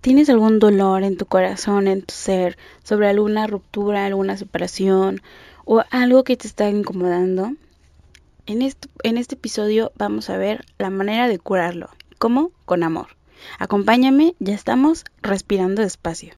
¿Tienes algún dolor en tu corazón, en tu ser, sobre alguna ruptura, alguna separación o algo que te está incomodando? En este, episodio vamos a ver la manera de curarlo. ¿Cómo? Con amor. Acompáñame, ya estamos respirando despacio.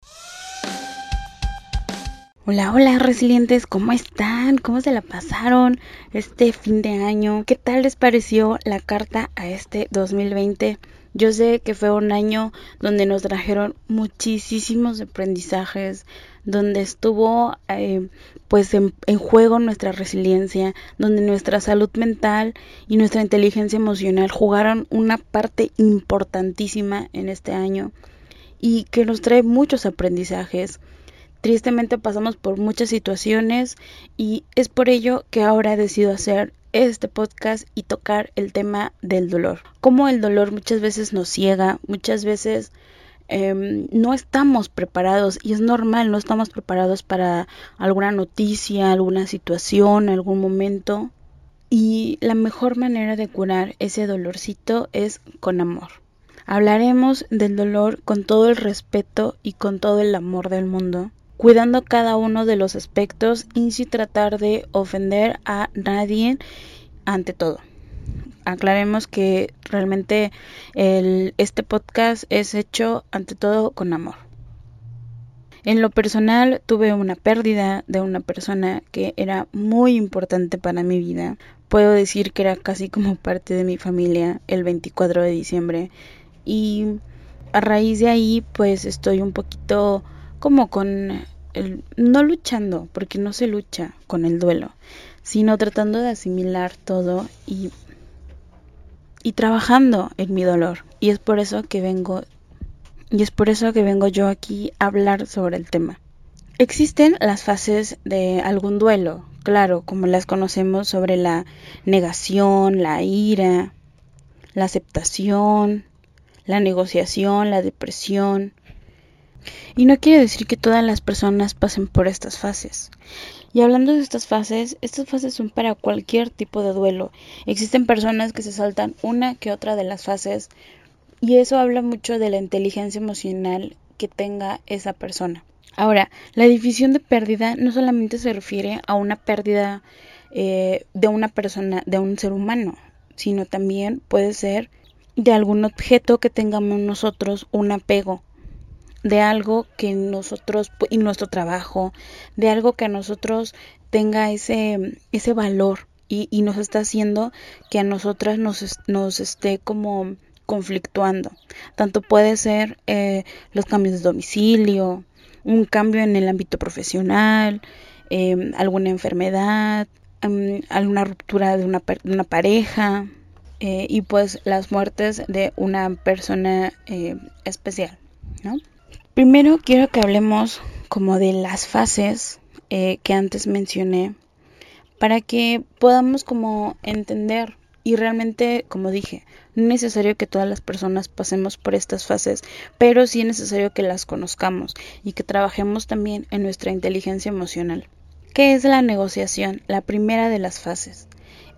Hola, hola resilientes, ¿cómo están? ¿Cómo se la pasaron este fin de año? ¿Qué tal les pareció la carta a este 2020? Yo sé que fue un año donde nos trajeron muchísimos aprendizajes, donde estuvo eh, pues en, en, juego nuestra resiliencia, donde nuestra salud mental y nuestra inteligencia emocional jugaron una parte importantísima en este año y que nos trae muchos aprendizajes. Tristemente pasamos por muchas situaciones y es por ello que ahora decido hacer este podcast y tocar el tema del dolor. Como el dolor muchas veces nos ciega, muchas veces eh, no estamos preparados y es normal, no estamos preparados para alguna noticia, alguna situación, algún momento. Y la mejor manera de curar ese dolorcito es con amor. Hablaremos del dolor con todo el respeto y con todo el amor del mundo cuidando cada uno de los aspectos y sin tratar de ofender a nadie ante todo. Aclaremos que realmente este podcast es hecho ante todo con amor. En lo personal tuve una pérdida de una persona que era muy importante para mi vida. Puedo decir que era casi como parte de mi familia el 24 de diciembre. Y a raíz de ahí pues estoy un poquito como con no luchando, porque no se lucha con el duelo, sino tratando de asimilar todo y, y trabajando en mi dolor. Y es por eso que vengo, y es por eso que vengo yo aquí a hablar sobre el tema. Existen las fases de algún duelo, claro, como las conocemos sobre la negación, la ira, la aceptación, la negociación, la depresión, y no quiere decir que todas las personas pasen por estas fases. Y hablando de estas fases, estas fases son para cualquier tipo de duelo. Existen personas que se saltan una que otra de las fases y eso habla mucho de la inteligencia emocional que tenga esa persona. Ahora, la división de pérdida no solamente se refiere a una pérdida eh, de una persona, de un ser humano, sino también puede ser de algún objeto que tengamos nosotros un apego de algo que nosotros y nuestro trabajo, de algo que a nosotros tenga ese, ese valor y, y nos está haciendo que a nosotras nos, nos esté como conflictuando. Tanto puede ser eh, los cambios de domicilio, un cambio en el ámbito profesional, eh, alguna enfermedad, um, alguna ruptura de una, una pareja eh, y pues las muertes de una persona eh, especial, ¿no? Primero quiero que hablemos como de las fases eh, que antes mencioné para que podamos como entender y realmente como dije no es necesario que todas las personas pasemos por estas fases pero sí es necesario que las conozcamos y que trabajemos también en nuestra inteligencia emocional. ¿Qué es la negociación? La primera de las fases.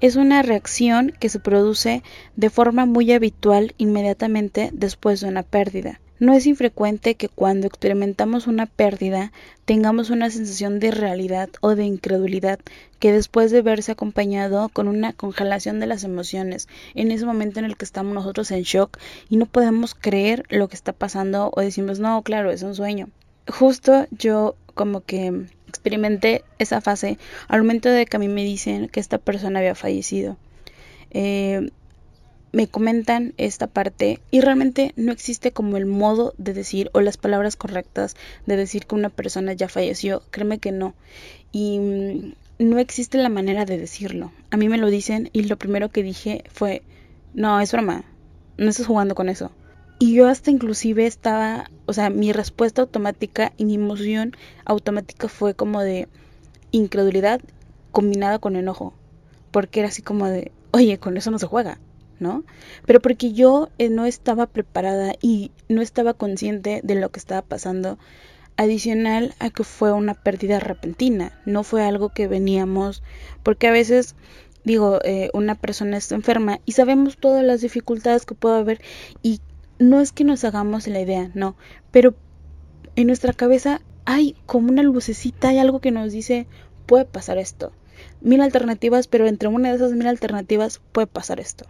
Es una reacción que se produce de forma muy habitual inmediatamente después de una pérdida no es infrecuente que cuando experimentamos una pérdida tengamos una sensación de realidad o de incredulidad que después de verse acompañado con una congelación de las emociones, en ese momento en el que estamos nosotros en shock y no podemos creer lo que está pasando o decimos, no, claro, es un sueño. Justo yo como que experimenté esa fase al momento de que a mí me dicen que esta persona había fallecido. Eh, me comentan esta parte y realmente no existe como el modo de decir o las palabras correctas de decir que una persona ya falleció. Créeme que no. Y mm, no existe la manera de decirlo. A mí me lo dicen y lo primero que dije fue, no, es broma, no estás jugando con eso. Y yo hasta inclusive estaba, o sea, mi respuesta automática y mi emoción automática fue como de incredulidad combinada con enojo. Porque era así como de, oye, con eso no se juega. ¿No? Pero porque yo eh, no estaba preparada y no estaba consciente de lo que estaba pasando, adicional a que fue una pérdida repentina, no fue algo que veníamos, porque a veces digo, eh, una persona está enferma y sabemos todas las dificultades que puede haber y no es que nos hagamos la idea, no, pero en nuestra cabeza hay como una lucecita, hay algo que nos dice, puede pasar esto. Mil alternativas, pero entre una de esas mil alternativas puede pasar esto.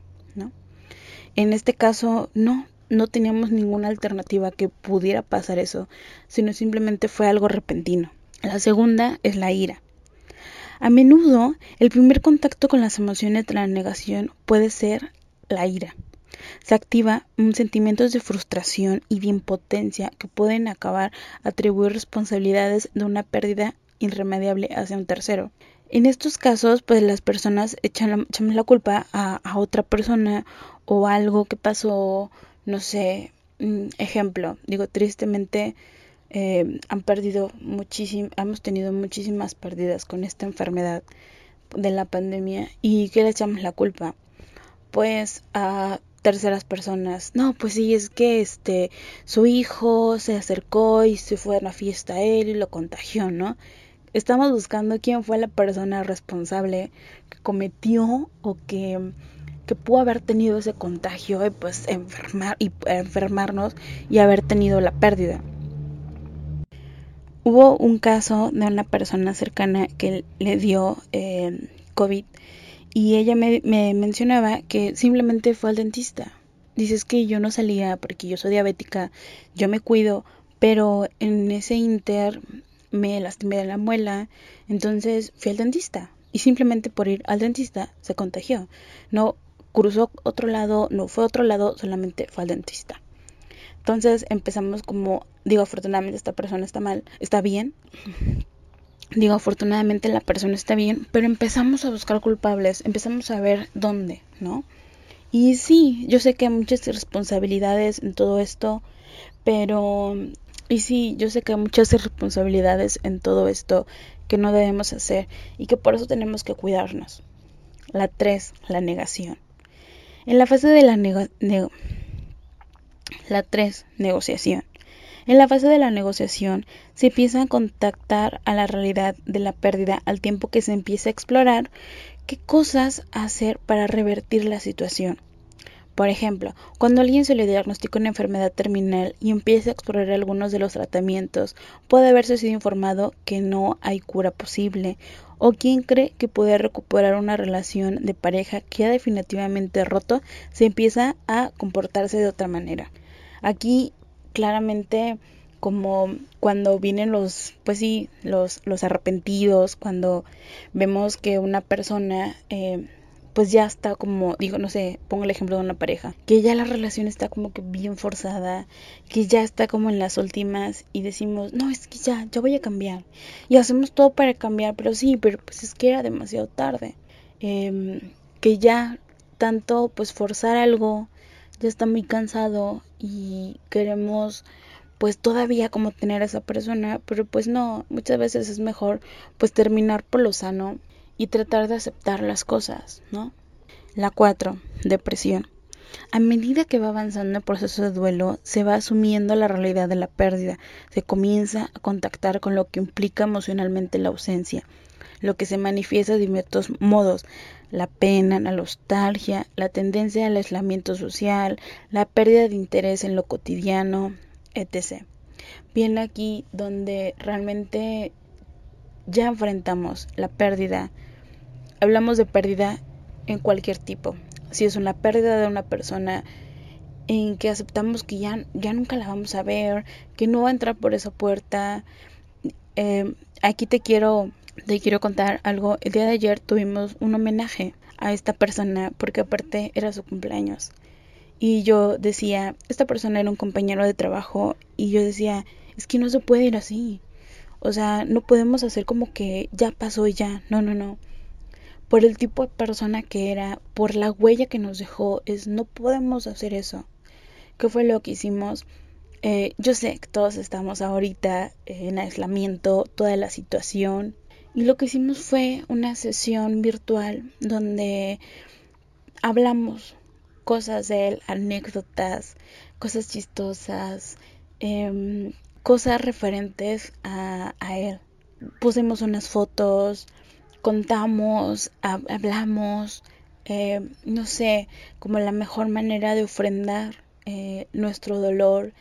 En este caso, no, no teníamos ninguna alternativa que pudiera pasar eso, sino simplemente fue algo repentino. La segunda es la ira. A menudo, el primer contacto con las emociones de la negación puede ser la ira. Se activa sentimientos de frustración y de impotencia que pueden acabar atribuir responsabilidades de una pérdida irremediable hacia un tercero. En estos casos, pues las personas echan la, echan la culpa a, otra persona o algo que pasó, no sé, mm, ejemplo, digo, tristemente eh, han perdido muchísimo, hemos tenido muchísimas pérdidas con esta enfermedad de la pandemia y ¿qué le echamos la culpa? Pues a terceras personas. No, pues sí, es que este su hijo se acercó y se fue a una fiesta a él y lo contagió, ¿no? Estamos buscando quién fue la persona responsable que cometió o que, que pudo haber tenido ese contagio y pues enfermar y enfermarnos y haber tenido la pérdida. Hubo un caso de una persona cercana que le dio eh, COVID y ella me, me, mencionaba que simplemente fue al dentista. Dices que yo no salía porque yo soy diabética, yo me cuido, pero en ese inter me lastimé de la muela, entonces fui al dentista y simplemente por ir al dentista se contagió. No cruzó otro lado, no fue otro lado, solamente fue al dentista. Entonces empezamos como, digo, afortunadamente esta persona está mal, está bien, digo, afortunadamente la persona está bien, pero empezamos a buscar culpables, empezamos a ver dónde, ¿no? Y sí, yo sé que hay muchas responsabilidades en todo esto, pero... Y sí, yo sé que hay muchas responsabilidades en todo esto que no debemos hacer y que por eso tenemos que cuidarnos. La 3, la negación. En la fase de la negación... la 3, negociación. En la fase de la negociación se empieza a contactar a la realidad de la pérdida al tiempo que se empieza a explorar qué cosas hacer para revertir la situación. Por ejemplo, cuando alguien se le diagnostica una enfermedad terminal y empieza a explorar algunos de los tratamientos, puede haberse sido informado que no hay cura posible, o quien cree que puede recuperar una relación de pareja que ha definitivamente roto, se empieza a comportarse de otra manera. Aquí claramente como cuando vienen los, pues sí, los, arrepentidos, cuando vemos que una persona, eh, pues ya está como, digo, no sé, pongo el ejemplo de una pareja, que ya la relación está como que bien forzada, que ya está como en las últimas y decimos, no, es que ya, ya voy a cambiar. Y hacemos todo para cambiar, pero sí, pero pues es que era demasiado tarde. Eh, que ya tanto pues forzar algo ya está muy cansado y queremos pues todavía como tener a esa persona, pero pues no, muchas veces es mejor pues terminar por lo sano y tratar de aceptar las cosas, ¿no? La 4, depresión. A medida que va avanzando el proceso de duelo, se va asumiendo la realidad de la pérdida, se comienza a contactar con lo que implica emocionalmente la ausencia, lo que se manifiesta de diversos modos, la pena, la nostalgia, la tendencia al aislamiento social, la pérdida de interés en lo cotidiano, etc. Viene aquí donde realmente ya enfrentamos la pérdida. Hablamos de pérdida en cualquier tipo. Si es una pérdida de una persona en que aceptamos que ya, ya nunca la vamos a ver, que no va a entrar por esa puerta. Eh, aquí te quiero te quiero contar algo. El día de ayer tuvimos un homenaje a esta persona porque aparte era su cumpleaños. Y yo decía, esta persona era un compañero de trabajo y yo decía, es que no se puede ir así. O sea, no podemos hacer como que ya pasó y ya. No, no, no. Por el tipo de persona que era, por la huella que nos dejó, es no podemos hacer eso. ¿Qué fue lo que hicimos? Eh, yo sé que todos estamos ahorita en aislamiento, toda la situación, y lo que hicimos fue una sesión virtual donde hablamos cosas de él, anécdotas, cosas chistosas, eh, cosas referentes a, él. Pusimos unas fotos, contamos, hablamos, eh, no sé, como la mejor manera de ofrendar eh, nuestro dolor,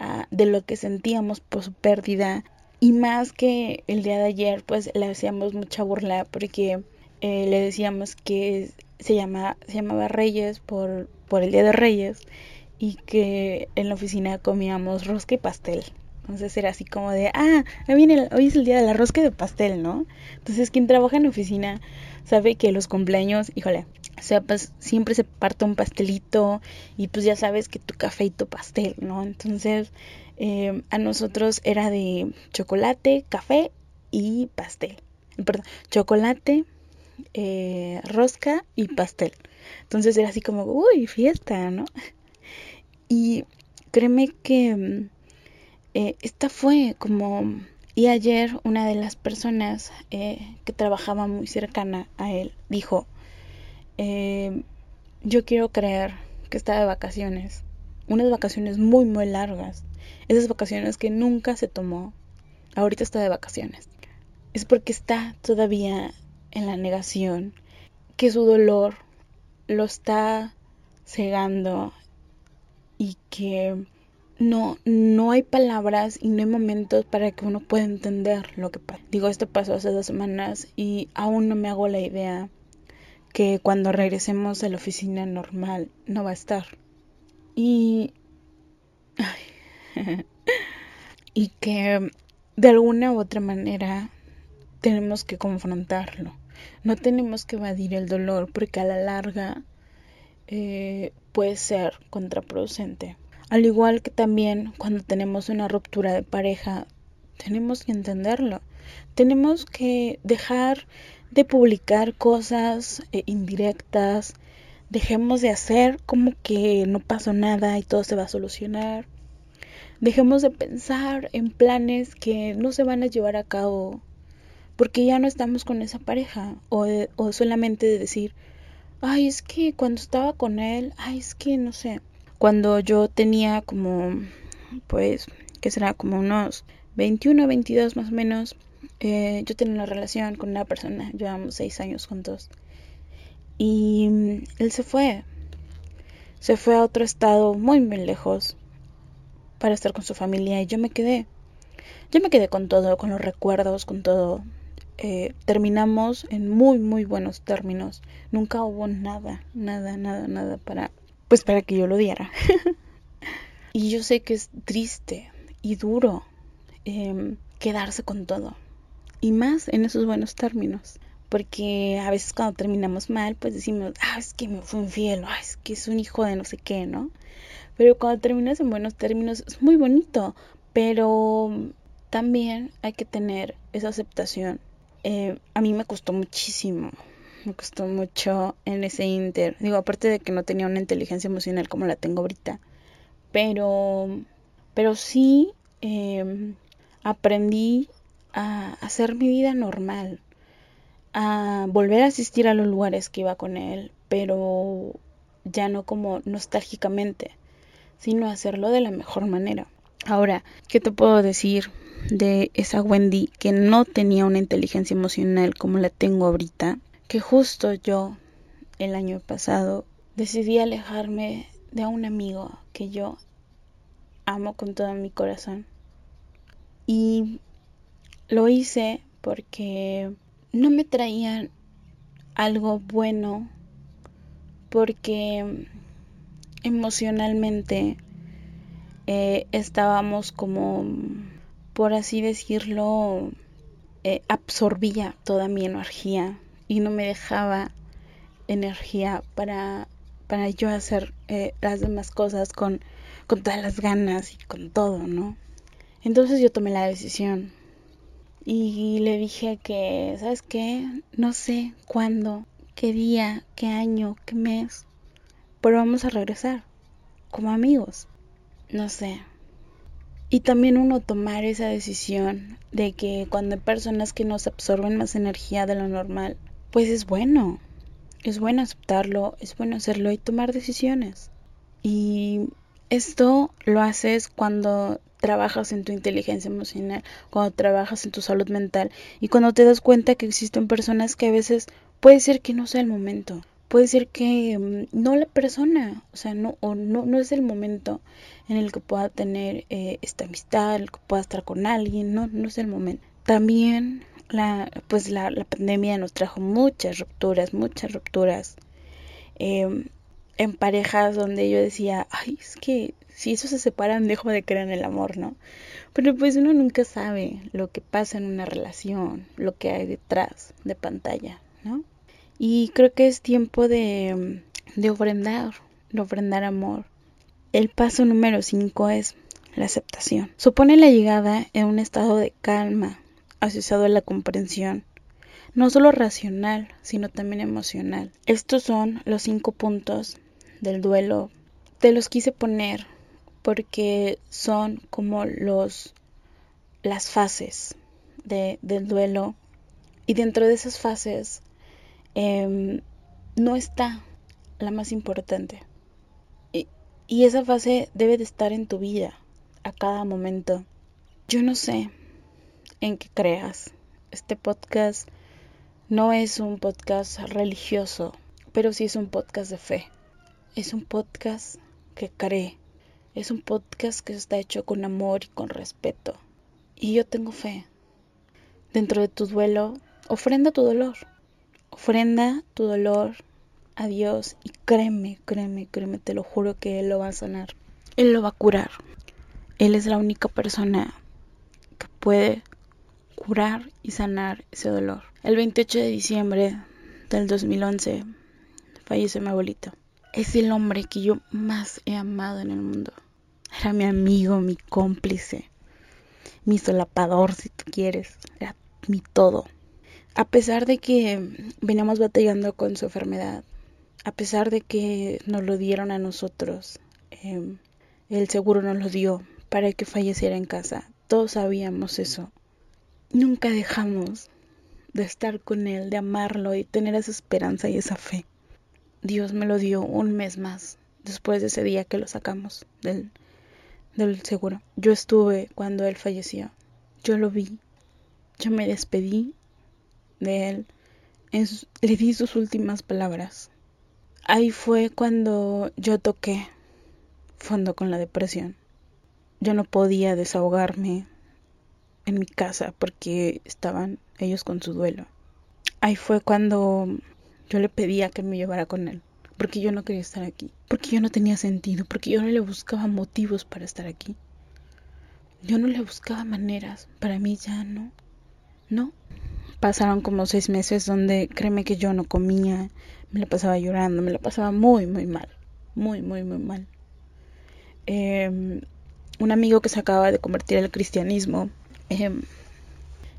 ah, de lo que sentíamos por su pérdida. Y más que el día de ayer, pues le hacíamos mucha burla porque eh, le decíamos que se, se llamaba Reyes por, por el Día de Reyes y que en la oficina comíamos rosca y pastel. Entonces era así como de, ah, viene hoy es el día de la rosca de pastel, ¿no? Entonces quien trabaja en oficina sabe que los cumpleaños, híjole, o sea, pues siempre se parte un pastelito y pues ya sabes que tu café y tu pastel, ¿no? Entonces eh, a nosotros era de chocolate, café y pastel. Perdón, chocolate, eh, rosca y pastel. Entonces era así como, uy, fiesta, ¿no? Y créeme que eh, esta fue como... Y ayer una de las personas eh, que trabajaba muy cercana a él dijo, eh, yo quiero creer que está de vacaciones, unas vacaciones muy, muy largas, esas vacaciones que nunca se tomó, ahorita está de vacaciones. Es porque está todavía en la negación, que su dolor lo está cegando y que no, no hay palabras y no hay momentos para que uno pueda entender lo que pasa. Digo, esto pasó hace dos semanas y aún no me hago la idea que cuando regresemos a la oficina normal no va a estar. Y... y que de alguna u otra manera tenemos que confrontarlo. No tenemos que evadir el dolor porque a la larga eh, puede ser contraproducente. Al igual que también cuando tenemos una ruptura de pareja, tenemos que entenderlo. Tenemos que dejar de publicar cosas eh, indirectas. Dejemos de hacer como que no pasó nada y todo se va a solucionar. Dejemos de pensar en planes que no se van a llevar a cabo porque ya no estamos con esa pareja. O, o solamente de decir, ay, es que cuando estaba con él, ay, es que no sé cuando yo tenía como, pues, que será como unos 21, 22 más o menos, eh, yo tenía una relación con una persona, llevamos seis años juntos. Y mm, él se fue, se fue a otro estado muy, muy lejos para estar con su familia y yo me quedé. Yo me quedé con todo, con los recuerdos, con todo. Eh, terminamos en muy, muy buenos términos. Nunca hubo nada, nada, nada, nada para pues para que yo lo diera. y yo sé que es triste y duro em, quedarse con todo. Y más en esos buenos términos. Porque a veces cuando terminamos mal, pues decimos, ah, es que me fue infiel, ah, es que es un hijo de no sé qué, ¿no? Pero cuando terminas en buenos términos es muy bonito, pero también hay que tener esa aceptación. Eh, a mí me costó muchísimo me costó mucho en ese inter. Digo, aparte de que no tenía una inteligencia emocional como la tengo ahorita. Pero, pero sí em, aprendí a hacer mi vida normal. A volver a asistir a los lugares que iba con él. Pero ya no como nostálgicamente. Sino hacerlo de la mejor manera. Ahora, ¿qué te puedo decir de esa Wendy que no tenía una inteligencia emocional como la tengo ahorita? Que justo yo el año pasado decidí alejarme de un amigo que yo amo con todo mi corazón. Y lo hice porque no me traían algo bueno, porque emocionalmente eh, estábamos como, por así decirlo, eh, absorbía toda mi energía y no me dejaba energía para, para yo hacer eh, las demás cosas con, con todas las ganas y con todo, ¿no? Entonces yo tomé la decisión y le dije que, ¿sabes qué? No sé cuándo, qué día, qué año, qué mes, pero vamos a regresar como amigos. No sé. Y también uno tomar esa decisión de que cuando hay personas que nos absorben más energía de lo normal, pues es bueno. Es bueno aceptarlo, es bueno hacerlo y tomar decisiones. Y esto lo haces cuando trabajas en tu inteligencia emocional, cuando trabajas en tu salud mental y cuando te das cuenta que existen personas que a veces puede ser que no sea el momento, puede ser que mm, no la persona, o sea, no, o no, no es el momento en el que pueda tener eh, esta amistad, el que pueda estar con alguien, no, no es el momento. También la, pues la, la pandemia nos trajo muchas rupturas, muchas rupturas em, en parejas donde yo decía, ay, es que si eso se separan, dejo de creer en el amor, ¿no? Pero pues uno nunca sabe lo que pasa en una relación, lo que hay detrás de pantalla, ¿no? Y creo que es tiempo de, de ofrendar, de ofrendar amor. El paso número 5 es la aceptación. Supone la llegada en un estado de calma, asociado a la comprensión, no solo racional, sino también emocional. Estos son los cinco puntos del duelo. Te los quise poner porque son como los las fases de, del duelo y dentro de esas fases Em, no está la más importante. Y, y esa fase debe de estar en tu vida a cada momento. Yo no sé en qué creas. Este podcast no es un podcast religioso, pero sí es un podcast de fe. Es un podcast que cree. Es un podcast que está hecho con amor y con respeto. Y yo tengo fe. Dentro de tu duelo, ofrenda tu dolor. Ofrenda tu dolor a Dios y créeme, créeme, créeme, te lo juro que Él lo va a sanar. Él lo va a curar. Él es la única persona que puede curar y sanar ese dolor. El 28 de diciembre del 2011 falleció mi abuelito. Es el hombre que yo más he amado en el mundo. Era mi amigo, mi cómplice, mi solapador si tú quieres. Era mi todo a pesar de que veníamos batallando con su enfermedad, a pesar de que nos lo dieron a nosotros, em, el seguro nos lo dio para que falleciera en casa, todos sabíamos eso. Nunca dejamos de estar con él, de amarlo y tener esa esperanza y esa fe. Dios me lo dio un mes más después de ese día que lo sacamos del, del seguro. Yo estuve cuando él falleció. Yo lo vi. Yo me despedí de él, le di sus últimas palabras. Ahí fue cuando yo toqué fondo con la depresión. Yo no podía desahogarme en mi casa porque estaban ellos con su duelo. Ahí fue cuando yo le pedía que me llevara con él, porque yo no quería estar aquí, porque yo no tenía sentido, porque yo no le buscaba motivos para estar aquí. Yo no le buscaba maneras, para mí ya no, no, pasaron como seis meses donde créeme que yo no comía, me la pasaba llorando, me la pasaba muy, muy mal, muy, muy, muy mal. Em, un amigo que se acaba de convertir al cristianismo em,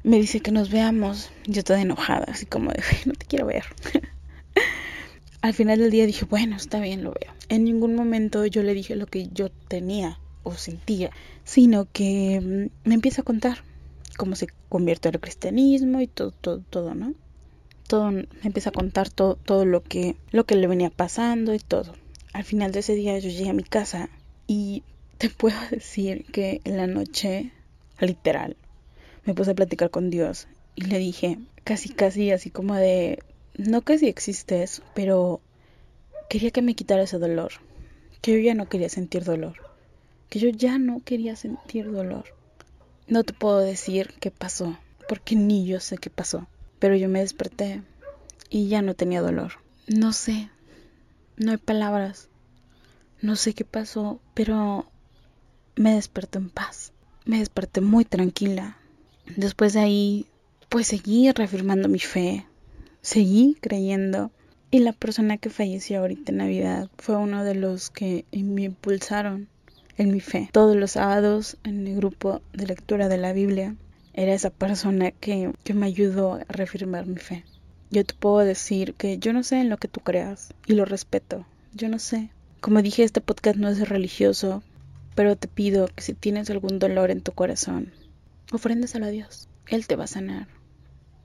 me dice que nos veamos. Yo toda enojada, así como de, no te quiero ver. al final del día dije, bueno, está bien, lo veo. En ningún momento yo le dije lo que yo tenía o sentía, sino que em, me empieza a contar cómo se convierte al cristianismo y todo, todo, todo, ¿no? Todo, me empieza a contar todo, todo lo que, lo que le venía pasando y todo. Al final de ese día yo llegué a mi casa y te puedo decir que en la noche, literal, me puse a platicar con Dios y le dije, casi, casi, así como de, no que si existes, pero quería que me quitara ese dolor, que yo ya no quería sentir dolor, que yo ya no quería sentir dolor. No te puedo decir qué pasó, porque ni yo sé qué pasó, pero yo me desperté y ya no tenía dolor. No sé, no hay palabras, no sé qué pasó, pero me desperté en paz, me desperté muy tranquila. Después de ahí, pues seguí reafirmando mi fe, seguí creyendo. Y la persona que falleció ahorita en Navidad fue uno de los que me impulsaron en mi fe. Todos los sábados en el grupo de lectura de la Biblia era esa persona que, que me ayudó a reafirmar mi fe. Yo te puedo decir que yo no sé en lo que tú creas y lo respeto. Yo no sé. Como dije, este podcast no es religioso, pero te pido que si tienes algún dolor en tu corazón, ofréndeselo a Dios. Él te va a sanar.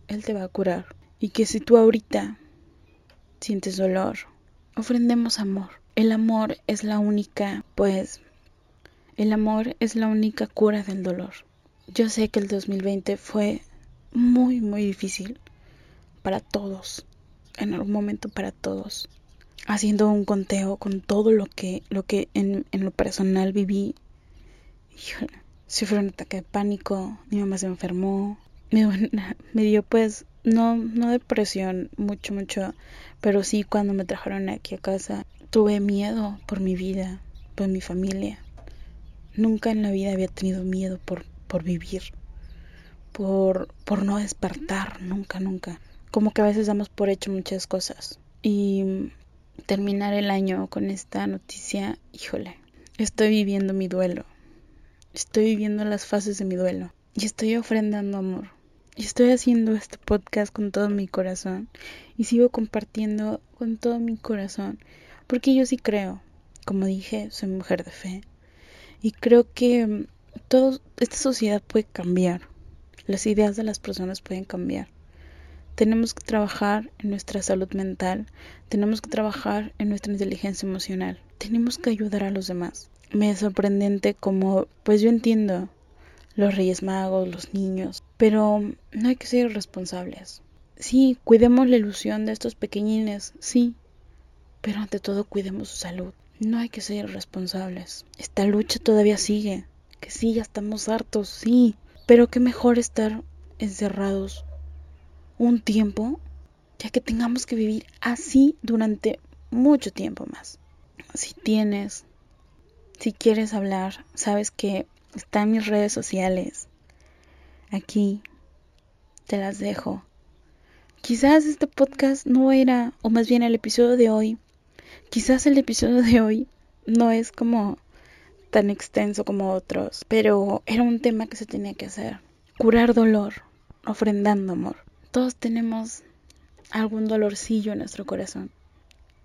Él te va a curar. Y que si tú ahorita sientes dolor, ofrendemos amor. El amor es la única, pues, el amor es la única cura del dolor. Yo sé que el 2020 fue muy, muy difícil para todos. en algún momento para todos. Haciendo un conteo con todo lo que, lo que en, en lo personal viví. Híjole, sufrí un ataque de pánico, mi mamá se enfermó, me, me dio pues, no, no depresión mucho, mucho, pero sí cuando me trajeron aquí a casa, tuve miedo por mi vida, por mi familia. Nunca en la vida había tenido miedo por, por vivir, por, por no despertar, nunca, nunca como que a veces damos por hecho muchas cosas. Y terminar el año con esta noticia, híjole, estoy viviendo mi duelo. Estoy viviendo las fases de mi duelo. Y estoy ofrendando amor. Y estoy haciendo este podcast con todo mi corazón. Y sigo compartiendo con todo mi corazón. Porque yo sí creo. Como dije, soy mujer de fe. Y creo que todo, esta sociedad puede cambiar. Las ideas de las personas pueden cambiar. Tenemos que trabajar en nuestra salud mental, tenemos que trabajar en nuestra inteligencia emocional, tenemos que ayudar a los demás. Me es sorprendente como, pues yo entiendo los Reyes Magos, los niños, pero no hay que ser irresponsables. Sí, cuidemos la ilusión de estos pequeñines, sí, pero ante todo cuidemos su salud. No hay que ser irresponsables. Esta lucha todavía sigue, que sí, ya estamos hartos, sí, pero qué mejor estar encerrados un tiempo, ya que tengamos que vivir así durante mucho tiempo más. Si tienes, si quieres hablar, sabes que está en mis redes sociales. Aquí te las dejo. Quizás este podcast no era, o más bien el episodio de hoy, quizás el episodio de hoy no es como tan extenso como otros, pero era un tema que se tenía que hacer. Curar dolor, ofrendando amor. Todos tenemos algún dolorcillo en nuestro corazón,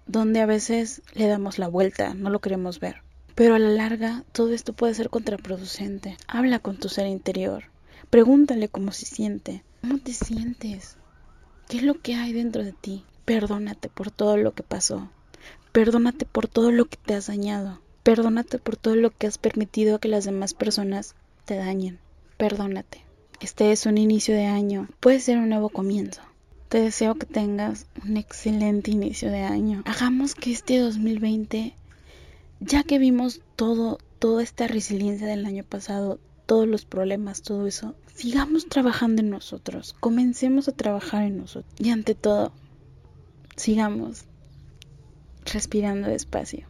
donde a veces le damos la vuelta, no lo queremos ver. Pero a la larga todo esto puede ser contraproducente. Habla con tu ser interior, pregúntale cómo se siente, cómo te sientes, qué es lo que hay dentro de ti. Perdónate por todo lo que pasó, perdónate por todo lo que te has dañado, perdónate por todo lo que has permitido que las demás personas te dañen, perdónate. Este es un inicio de año, puede ser un nuevo comienzo. Te deseo que tengas un excelente inicio de año. Hagamos que este 2020, ya que vimos todo, toda esta resiliencia del año pasado, todos los problemas, todo eso, sigamos trabajando en nosotros, comencemos a trabajar en nosotros. Y ante todo, sigamos respirando despacio.